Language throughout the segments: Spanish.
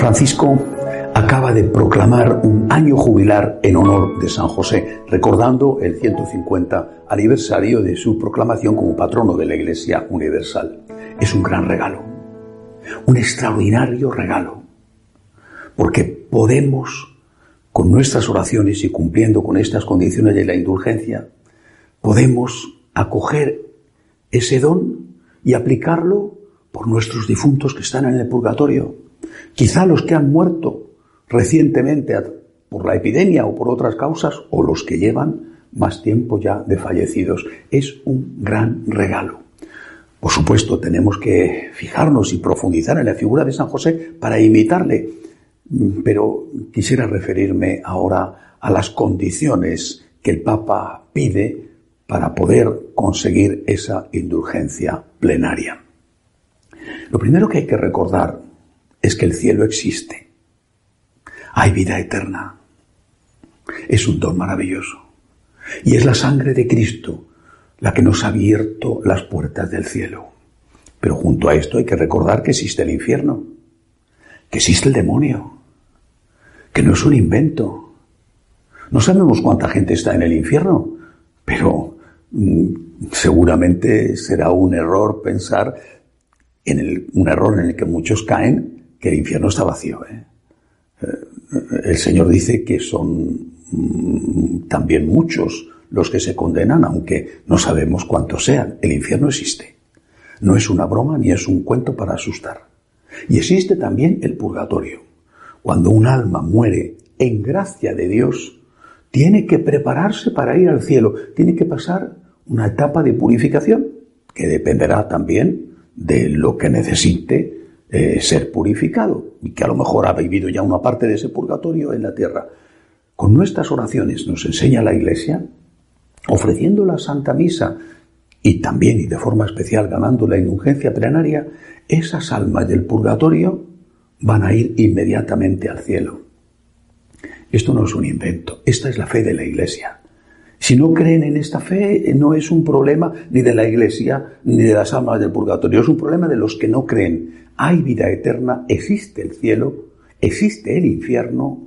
Francisco acaba de proclamar un año jubilar en honor de San José, recordando el 150 aniversario de su proclamación como patrono de la Iglesia Universal. Es un gran regalo, un extraordinario regalo, porque podemos, con nuestras oraciones y cumpliendo con estas condiciones de la indulgencia, podemos acoger ese don y aplicarlo por nuestros difuntos que están en el purgatorio, quizá los que han muerto recientemente por la epidemia o por otras causas, o los que llevan más tiempo ya de fallecidos. Es un gran regalo. Por supuesto, tenemos que fijarnos y profundizar en la figura de San José para imitarle, pero quisiera referirme ahora a las condiciones que el Papa pide para poder conseguir esa indulgencia plenaria. Lo primero que hay que recordar es que el cielo existe hay vida eterna. Es un don maravilloso. Y es la sangre de Cristo la que nos ha abierto las puertas del cielo. Pero junto a esto hay que recordar que existe el infierno, que existe el demonio, que no es un invento. No sabemos cuánta gente está en el infierno, pero mm, seguramente será un error pensar en el, un error en el que muchos caen que el infierno está vacío. ¿eh? el Señor dice que son mm, también muchos los que se condenan, aunque no sabemos cuántos sean. El infierno existe. No es una broma ni es un cuento para asustar. Y existe también el purgatorio. Cuando un alma muere en gracia de Dios, tiene que prepararse para ir al cielo, tiene que pasar una etapa de purificación, que dependerá también de lo que necesite eh, ser purificado y que a lo mejor ha vivido ya una parte de ese purgatorio en la tierra. Con nuestras oraciones nos enseña la Iglesia, ofreciendo la Santa Misa y también y de forma especial ganando la indulgencia plenaria, esas almas del purgatorio van a ir inmediatamente al cielo. Esto no es un invento, esta es la fe de la Iglesia. Si no creen en esta fe, no es un problema ni de la Iglesia ni de las almas del purgatorio, es un problema de los que no creen. Hay vida eterna, existe el cielo, existe el infierno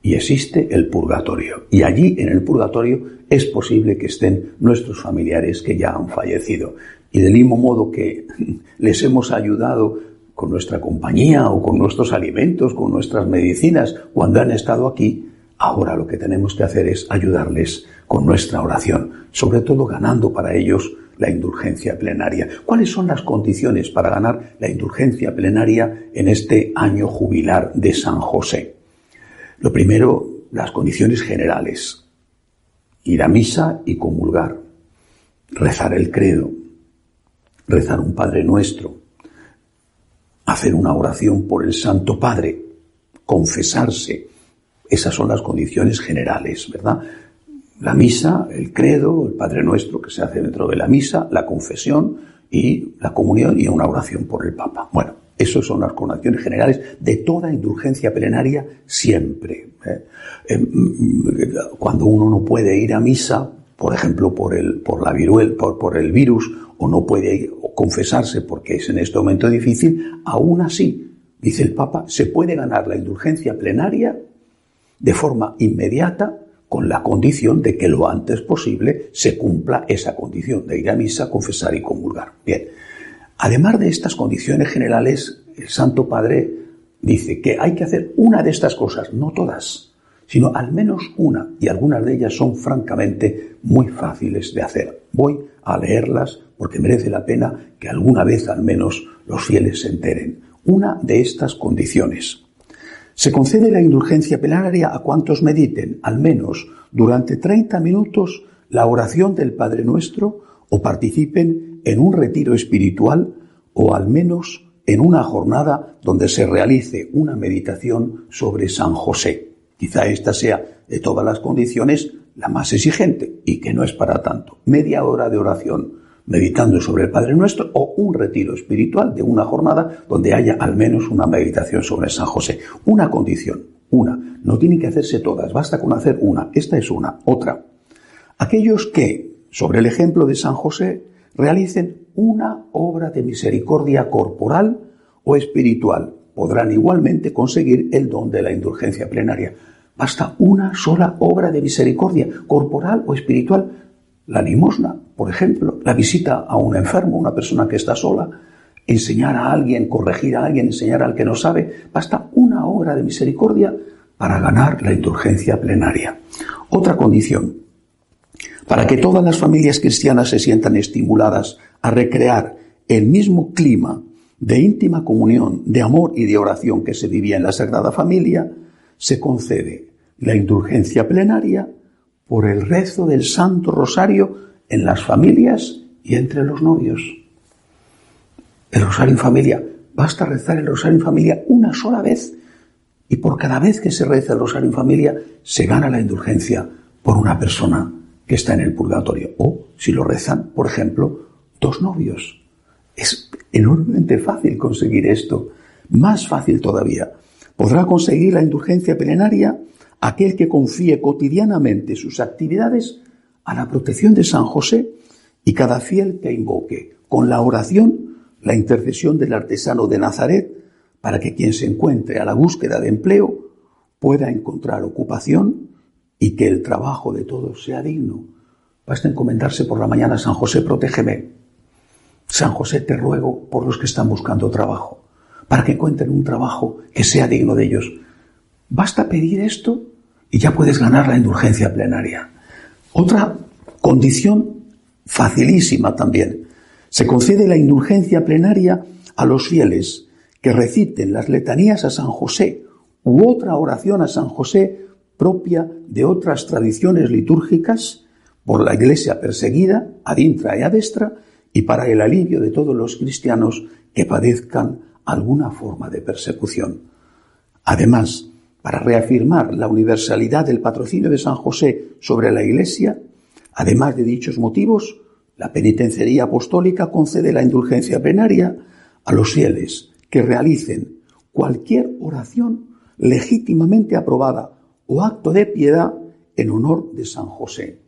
y existe el purgatorio. Y allí, en el purgatorio, es posible que estén nuestros familiares que ya han fallecido. Y del mismo modo que les hemos ayudado con nuestra compañía o con nuestros alimentos, con nuestras medicinas, cuando han estado aquí, Ahora lo que tenemos que hacer es ayudarles con nuestra oración, sobre todo ganando para ellos la indulgencia plenaria. ¿Cuáles son las condiciones para ganar la indulgencia plenaria en este año jubilar de San José? Lo primero, las condiciones generales. Ir a misa y comulgar. Rezar el credo. Rezar un Padre Nuestro. Hacer una oración por el Santo Padre. Confesarse esas son las condiciones generales, ¿verdad? La misa, el credo, el Padre Nuestro que se hace dentro de la misa, la confesión y la comunión y una oración por el Papa. Bueno, esas son las condiciones generales de toda indulgencia plenaria siempre. ¿eh? Em, cuando uno no puede ir a misa, por ejemplo, por el, por la viruel, por, por el virus, o no puede confesarse porque es en este momento difícil, aún así, dice el Papa, se puede ganar la indulgencia plenaria de forma inmediata con la condición de que lo antes posible se cumpla esa condición de ir a misa, confesar y comulgar. Bien, además de estas condiciones generales, el Santo Padre dice que hay que hacer una de estas cosas, no todas, sino al menos una, y algunas de ellas son francamente muy fáciles de hacer. Voy a leerlas porque merece la pena que alguna vez al menos los fieles se enteren. Una de estas condiciones Se concede la indulgencia plenaria a cuantos mediten, al menos durante 30 minutos, la oración del Padre Nuestro o participen en un retiro espiritual o al menos en una jornada donde se realice una meditación sobre San José. Quizá esta sea de todas las condiciones la más exigente y que no es para tanto. Media hora de oración meditando sobre el Padre Nuestro o un retiro espiritual de una jornada donde haya al menos una meditación sobre San José. Una condición, una. No tienen que hacerse todas, basta con hacer una. Esta es una. Otra. Aquellos que, sobre el ejemplo de San José, realicen una obra de misericordia corporal o espiritual, podrán igualmente conseguir el don de la indulgencia plenaria. Basta una sola obra de misericordia, corporal o espiritual. La limosna, por ejemplo, la visita a un enfermo, una persona que está sola, enseñar a alguien, corregir a alguien, enseñar al que no sabe. Basta una obra de misericordia para ganar la indulgencia plenaria. Otra condición, para que todas las familias cristianas se sientan estimuladas a recrear el mismo clima de íntima comunión, de amor y de oración que se vivía en la Sagrada Familia, se concede la indulgencia plenaria por el rezo del Santo Rosario en las familias y entre los novios. El Rosario en familia, basta rezar el Rosario en familia una sola vez y por cada vez que se reza el Rosario en familia se gana la indulgencia por una persona que está en el purgatorio. O si lo rezan, por ejemplo, dos novios. Es enormemente fácil conseguir esto. Más fácil todavía Podrá conseguir la indulgencia plenaria aquel que confíe cotidianamente sus actividades a la protección de San José y cada fiel que invoque con la oración la intercesión del artesano de Nazaret para que quien se encuentre a la búsqueda de empleo pueda encontrar ocupación y que el trabajo de todos sea digno. Basta encomendarse por la mañana, San José, protégeme. San José, te ruego por los que están buscando trabajo para que encuentren un trabajo que sea digno de ellos. Basta pedir esto y ya puedes ganar la indulgencia plenaria. Otra condición facilísima también. Se concede la indulgencia plenaria a los fieles que reciten las letanías a San José u otra oración a San José propia de otras tradiciones litúrgicas por la iglesia perseguida, adintra y adestra, y para el alivio de todos los cristianos que padezcan alguna forma de persecución. Además, para reafirmar la universalidad del patrocinio de San José sobre la Iglesia, además de dichos motivos, la penitenciaría apostólica concede la indulgencia plenaria a los fieles que realicen cualquier oración legítimamente aprobada o acto de piedad en honor de San José.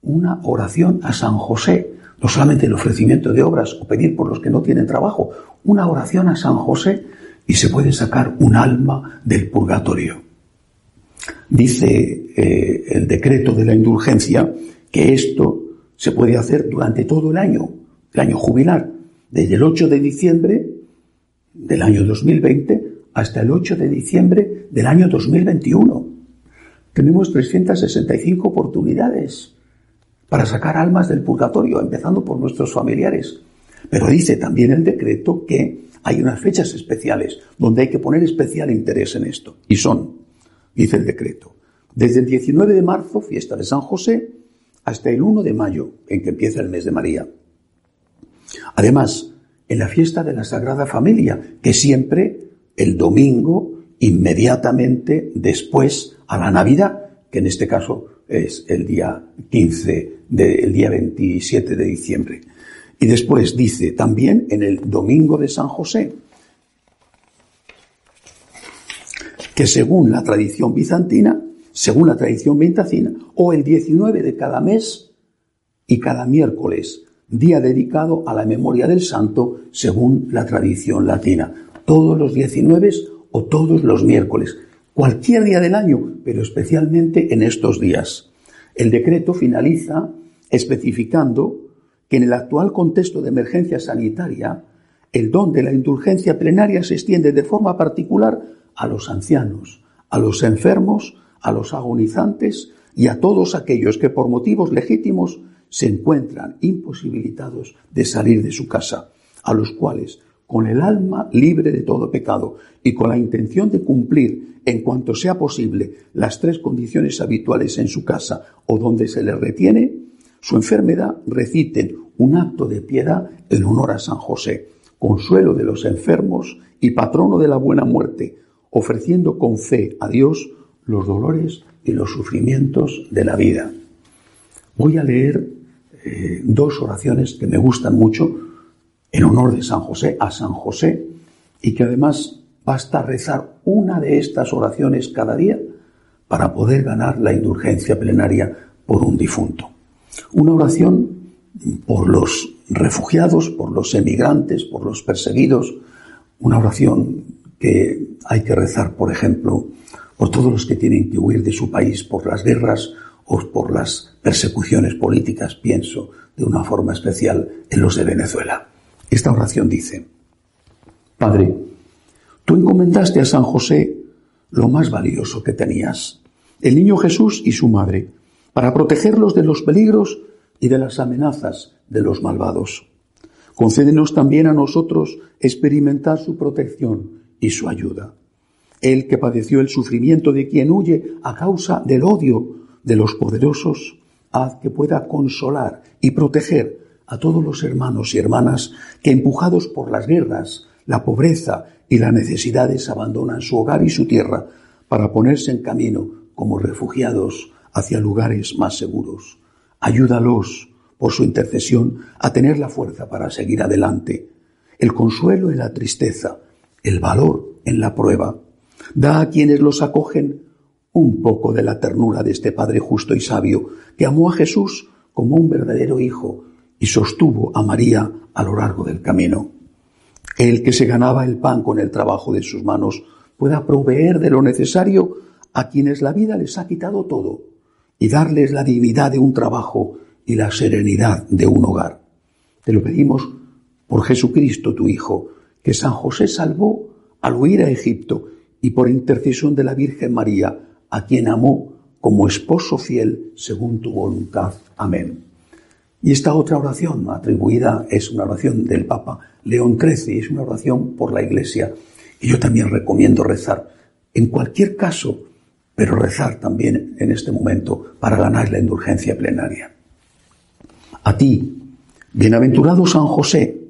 Una oración a San José no solamente el ofrecimiento de obras o pedir por los que no tienen trabajo, una oración a San José y se puede sacar un alma del purgatorio. Dice eh, el decreto de la indulgencia que esto se puede hacer durante todo el año, el año jubilar, desde el 8 de diciembre del año 2020 hasta el 8 de diciembre del año 2021. Tenemos 365 oportunidades para sacar almas del purgatorio, empezando por nuestros familiares. Pero dice también el decreto que hay unas fechas especiales donde hay que poner especial interés en esto. Y son, dice el decreto, desde el 19 de marzo, fiesta de San José, hasta el 1 de mayo, en que empieza el mes de María. Además, en la fiesta de la Sagrada Familia, que siempre el domingo, inmediatamente después a la Navidad, que en este caso es el día 15, del día 27 de diciembre. Y después dice también en el domingo de San José, que según la tradición bizantina, según la tradición vintacina, o el 19 de cada mes y cada miércoles, día dedicado a la memoria del santo según la tradición latina. Todos los 19 o todos los miércoles cualquier día del año, pero especialmente en estos días. El decreto finaliza especificando que en el actual contexto de emergencia sanitaria, el don de la indulgencia plenaria se extiende de forma particular a los ancianos, a los enfermos, a los agonizantes y a todos aquellos que por motivos legítimos se encuentran imposibilitados de salir de su casa, a los cuales, con el alma libre de todo pecado y con la intención de cumplir en cuanto sea posible las tres condiciones habituales en su casa o donde se le retiene, su enfermedad reciten un acto de piedad en honor a San José, consuelo de los enfermos y patrono de la buena muerte, ofreciendo con fe a Dios los dolores y los sufrimientos de la vida. Voy a leer eh, dos oraciones que me gustan mucho en honor de San José, a San José, y que además basta rezar una de estas oraciones cada día para poder ganar la indulgencia plenaria por un difunto. Una oración por los refugiados, por los emigrantes, por los perseguidos, una oración que hay que rezar, por ejemplo, por todos los que tienen que huir de su país por las guerras o por las persecuciones políticas, pienso de una forma especial en los de Venezuela. Esta oración dice, Padre, tú encomendaste a San José lo más valioso que tenías, el niño Jesús y su madre, para protegerlos de los peligros y de las amenazas de los malvados. Concédenos también a nosotros experimentar su protección y su ayuda. Él que padeció el sufrimiento de quien huye a causa del odio de los poderosos, haz que pueda consolar y proteger a todos los hermanos y hermanas que empujados por las guerras, la pobreza y las necesidades abandonan su hogar y su tierra para ponerse en camino como refugiados hacia lugares más seguros. Ayúdalos, por su intercesión, a tener la fuerza para seguir adelante, el consuelo en la tristeza, el valor en la prueba. Da a quienes los acogen un poco de la ternura de este Padre justo y sabio, que amó a Jesús como un verdadero Hijo y sostuvo a María a lo largo del camino. El que se ganaba el pan con el trabajo de sus manos pueda proveer de lo necesario a quienes la vida les ha quitado todo y darles la dignidad de un trabajo y la serenidad de un hogar. Te lo pedimos por Jesucristo, tu Hijo, que San José salvó al huir a Egipto y por intercesión de la Virgen María, a quien amó como esposo fiel según tu voluntad. Amén. Y esta otra oración atribuida es una oración del Papa León XIII, es una oración por la Iglesia. Y yo también recomiendo rezar. En cualquier caso, pero rezar también en este momento para ganar la indulgencia plenaria. A ti, bienaventurado San José,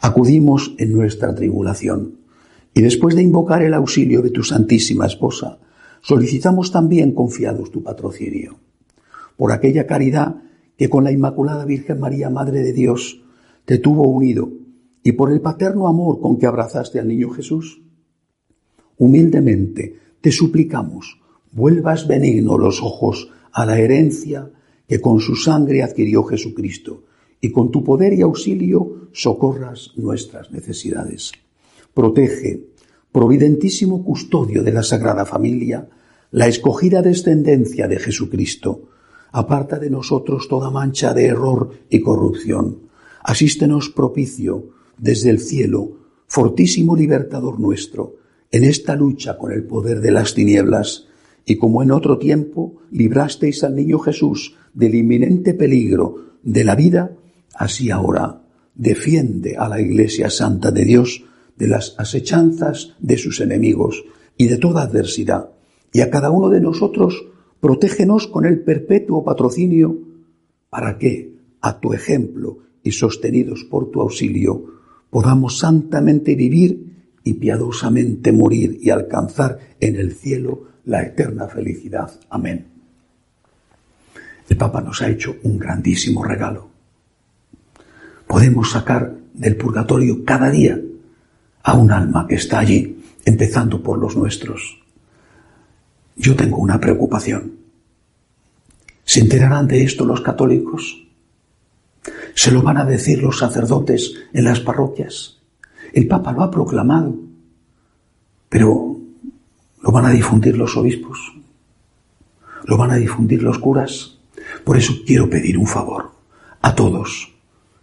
acudimos en nuestra tribulación y después de invocar el auxilio de tu Santísima Esposa, solicitamos también confiados tu patrocinio. Por aquella caridad que con la Inmaculada Virgen María, Madre de Dios, te tuvo unido y por el paterno amor con que abrazaste al niño Jesús, humildemente te suplicamos vuelvas benigno los ojos a la herencia que con su sangre adquirió Jesucristo, y con tu poder y auxilio socorras nuestras necesidades. Protege, providentísimo custodio de la Sagrada Familia, la escogida descendencia de Jesucristo. Aparta de nosotros toda mancha de error y corrupción. Asístenos propicio desde el cielo, fortísimo libertador nuestro, en esta lucha con el poder de las tinieblas y como en otro tiempo librasteis al niño Jesús del inminente peligro de la vida, así ahora defiende a la Iglesia Santa de Dios de las asechanzas de sus enemigos y de toda adversidad. Y a cada uno de nosotros protégenos con el perpetuo patrocinio para que, a tu ejemplo y sostenidos por tu auxilio, podamos santamente vivir y piadosamente morir y alcanzar en el cielo la eterna felicidad. Amén. El Papa nos ha hecho un grandísimo regalo. Podemos sacar del purgatorio cada día a un alma que está allí, empezando por los nuestros. Yo tengo una preocupación. ¿Se enterarán de esto los católicos? ¿Se lo van a decir los sacerdotes en las parroquias? El Papa lo ha proclamado. Pero lo van a difundir los obispos, lo van a difundir los curas. Por eso quiero pedir un favor a todos.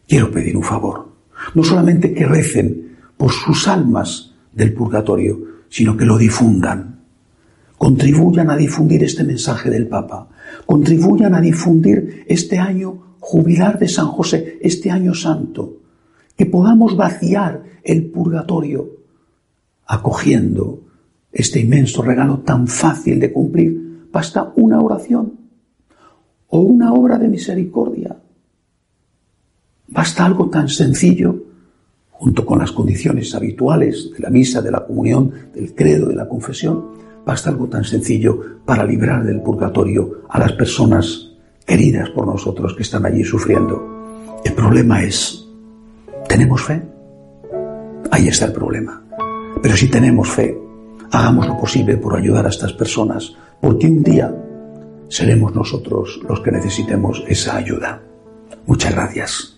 Quiero pedir un favor. No solamente que recen por sus almas del purgatorio, sino que lo difundan. Contribuyan a difundir este mensaje del Papa. Contribuyan a difundir este año jubilar de San José, este año santo. que podamos vaciar el purgatorio acogiendo este inmenso regalo tan fácil de cumplir. Basta una oración o una obra de misericordia. Basta algo tan sencillo, junto con las condiciones habituales de la misa, de la comunión, del credo, de la confesión, basta algo tan sencillo para librar del purgatorio a las personas queridas por nosotros que están allí sufriendo. El problema es, ¿tenemos fe? Ahí está el problema. Pero si tenemos fe, hagamos lo posible por ayudar a estas personas, porque un día seremos nosotros los que necesitemos esa ayuda. Muchas gracias.